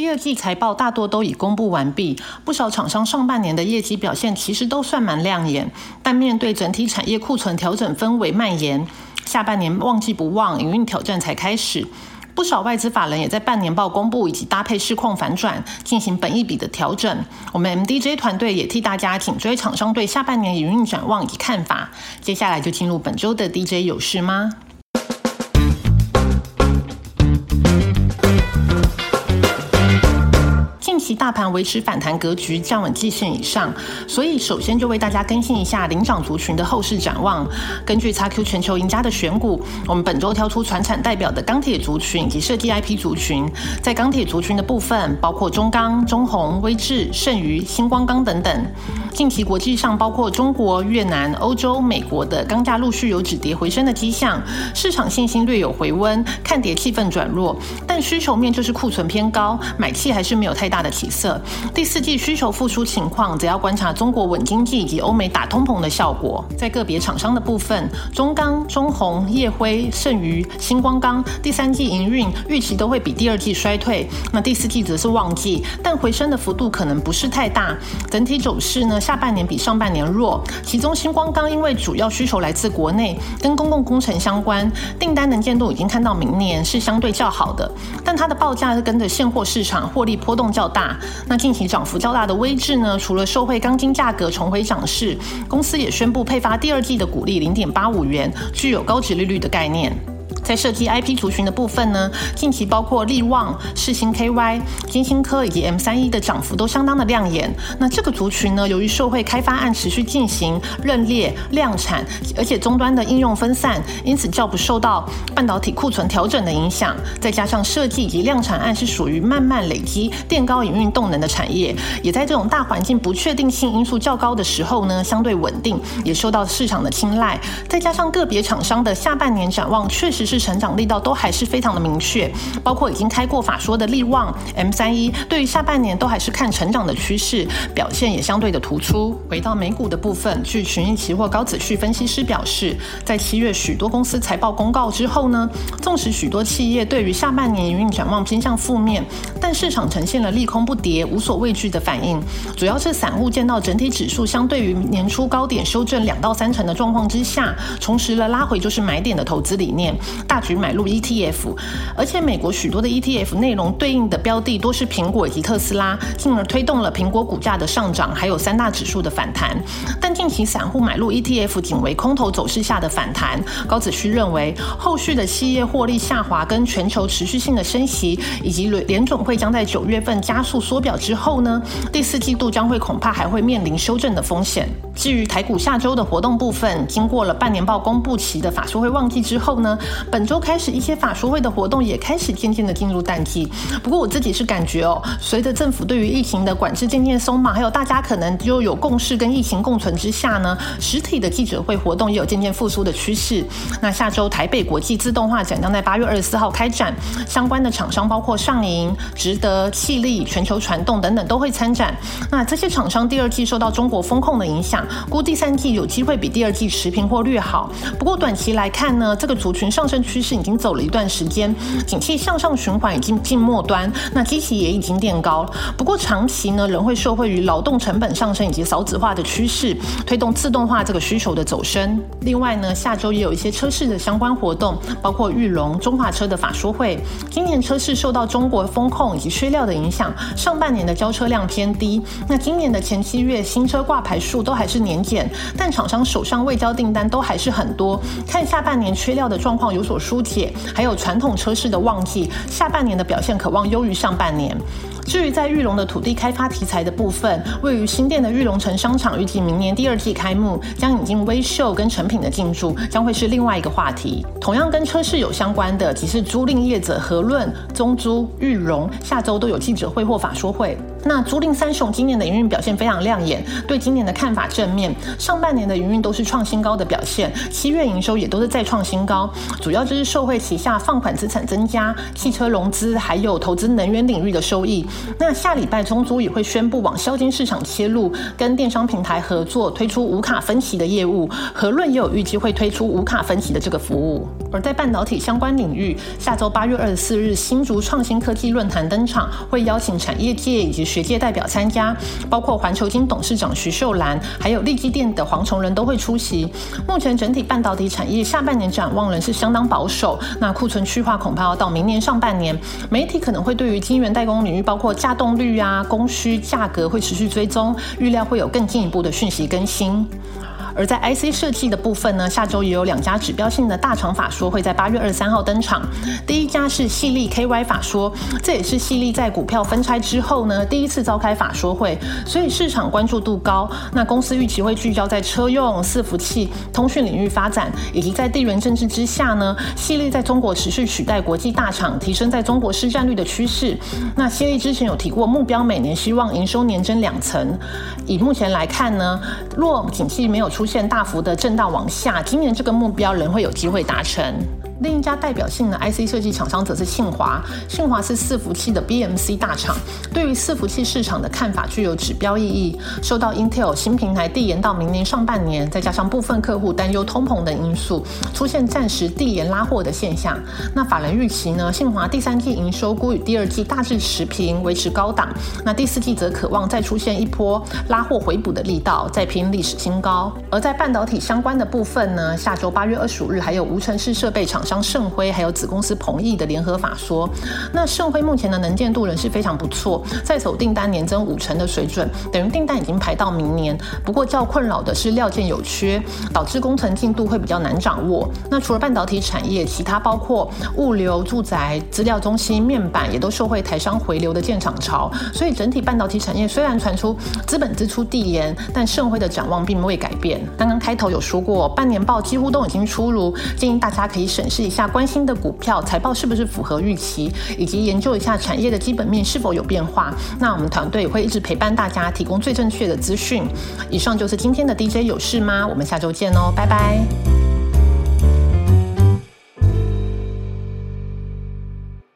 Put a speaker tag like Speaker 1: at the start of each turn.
Speaker 1: 第二季财报大多都已公布完毕，不少厂商上半年的业绩表现其实都算蛮亮眼，但面对整体产业库存调整氛围蔓延，下半年旺季不旺，营运挑战才开始。不少外资法人也在半年报公布以及搭配市况反转，进行本一笔的调整。我们 MDJ 团队也替大家紧追厂商对下半年营运展望以及看法。接下来就进入本周的 DJ 有事吗？大盘维持反弹格局，站稳季线以上，所以首先就为大家更新一下领涨族群的后市展望。根据 XQ 全球赢家的选股，我们本周挑出船产代表的钢铁族群以及设计 IP 族群。在钢铁族群的部分，包括中钢、中宏、威智、盛余、星光钢等等。近期国际上包括中国、越南、欧洲、美国的钢价陆续有止跌回升的迹象，市场信心略有回温，看跌气氛转弱，但需求面就是库存偏高，买气还是没有太大的。起色，第四季需求复苏情况，则要观察中国稳经济以及欧美打通膨的效果。在个别厂商的部分，中钢、中宏、叶辉、盛余、星光钢第三季营运预期都会比第二季衰退，那第四季则是旺季，但回升的幅度可能不是太大。整体走势呢，下半年比上半年弱。其中星光钢因为主要需求来自国内，跟公共工程相关，订单能见度已经看到明年是相对较好的，但它的报价是跟着现货市场获利波动较大。那近期涨幅较大的威智呢？除了受惠钢筋价格重回涨势，公司也宣布配发第二季的股利零点八五元，具有高值利率的概念。在设计 IP 族群的部分呢，近期包括力旺、世星 KY、金星科以及 M 三一的涨幅都相当的亮眼。那这个族群呢，由于社会开发案持续进行、认列量产，而且终端的应用分散，因此较不受到半导体库存调整的影响。再加上设计以及量产案是属于慢慢累积垫高营运动能的产业，也在这种大环境不确定性因素较高的时候呢，相对稳定，也受到市场的青睐。再加上个别厂商的下半年展望，确实是。成长力道都还是非常的明确，包括已经开过法说的利旺 M 三一，对于下半年都还是看成长的趋势，表现也相对的突出。回到美股的部分，据群益期货高子旭分析师表示，在七月许多公司财报公告之后呢，纵使许多企业对于下半年营运展望偏向负面，但市场呈现了利空不跌、无所畏惧的反应。主要是散户见到整体指数相对于年初高点修正两到三成的状况之下，重拾了拉回就是买点的投资理念。大举买入 ETF，而且美国许多的 ETF 内容对应的标的多是苹果以及特斯拉，进而推动了苹果股价的上涨，还有三大指数的反弹。但近期散户买入 ETF 仅为空头走势下的反弹。高子旭认为，后续的企业获利下滑跟全球持续性的升息，以及联联总会将在九月份加速缩表之后呢，第四季度将会恐怕还会面临修正的风险。至于台股下周的活动部分，经过了半年报公布期的法说会旺季之后呢，本周开始，一些法说会的活动也开始渐渐的进入淡季。不过我自己是感觉哦，随着政府对于疫情的管制渐渐松绑，还有大家可能就有共识跟疫情共存之下呢，实体的记者会活动也有渐渐复苏的趋势。那下周台北国际自动化展将在八月二十四号开展，相关的厂商包括上银、值得、气力、全球传动等等都会参展。那这些厂商第二季受到中国风控的影响，估第三季有机会比第二季持平或略好。不过短期来看呢，这个族群上升。趋势已经走了一段时间，景气向上循环已经近末端，那基期也已经垫高。不过长期呢，仍会受惠于劳动成本上升以及少子化的趋势，推动自动化这个需求的走升。另外呢，下周也有一些车市的相关活动，包括玉龙、中华车的法说会。今年车市受到中国风控以及缺料的影响，上半年的交车量偏低。那今年的前七月新车挂牌数都还是年检，但厂商手上未交订单都还是很多。看下半年缺料的状况有所。疏解，还有传统车市的旺季，下半年的表现渴望优于上半年。至于在玉龙的土地开发题材的部分，位于新店的玉龙城商场预计明年第二季开幕，将引进微秀跟成品的进驻，将会是另外一个话题。同样跟车市有相关的，即是租赁业者和论、中租、玉龙，下周都有记者会或法说会。那租赁三雄今年的营运表现非常亮眼，对今年的看法正面。上半年的营运都是创新高的表现，七月营收也都是再创新高，主要就是受惠旗下放款资产增加、汽车融资还有投资能源领域的收益。那下礼拜中租也会宣布往销金市场切入，跟电商平台合作推出无卡分期的业务。和润也有预计会推出无卡分期的这个服务。而在半导体相关领域，下周八月二十四日新竹创新科技论坛登场，会邀请产业界以及学界代表参加，包括环球金董事长徐秀兰，还有立基电的黄崇仁都会出席。目前整体半导体产业下半年展望仍是相当保守，那库存去化恐怕要到明年上半年。媒体可能会对于晶圆代工领域，包括稼动率啊、供需、价格会持续追踪，预料会有更进一步的讯息更新。而在 IC 设计的部分呢，下周也有两家指标性的大厂法说会在八月二十三号登场。第一家是细粒 KY 法说，这也是细粒在股票分拆之后呢第一次召开法说会，所以市场关注度高。那公司预期会聚焦在车用、伺服器、通讯领域发展，以及在地缘政治之下呢，细粒在中国持续取代国际大厂，提升在中国市占率的趋势。那细粒之前有提过目标，每年希望营收年增两成。以目前来看呢，若景气没有出出现大幅的震荡往下，今年这个目标仍会有机会达成。另一家代表性的 IC 设计厂商则是信华，信华是伺服器的 BMC 大厂，对于伺服器市场的看法具有指标意义。受到 Intel 新平台递延到明年上半年，再加上部分客户担忧通膨等因素，出现暂时递延拉货的现象。那法人预期呢？信华第三季营收估与第二季大致持平，维持高档。那第四季则渴望再出现一波拉货回补的力道，再拼历史新高。而在半导体相关的部分呢？下周八月二十五日还有无尘室设备厂。像盛辉还有子公司鹏毅的联合法说，那盛辉目前的能见度仍是非常不错，在手订单年增五成的水准，等于订单已经排到明年。不过较困扰的是料件有缺，导致工程进度会比较难掌握。那除了半导体产业，其他包括物流、住宅、资料中心、面板也都受惠台商回流的建厂潮，所以整体半导体产业虽然传出资本支出递延，但盛辉的展望并未改变。刚刚开头有说过，半年报几乎都已经出炉，建议大家可以审视一下关心的股票财报是不是符合预期，以及研究一下产业的基本面是否有变化。那我们团队也会一直陪伴大家，提供最正确的资讯。以上就是今天的 DJ 有事吗？我们下周见哦，拜拜。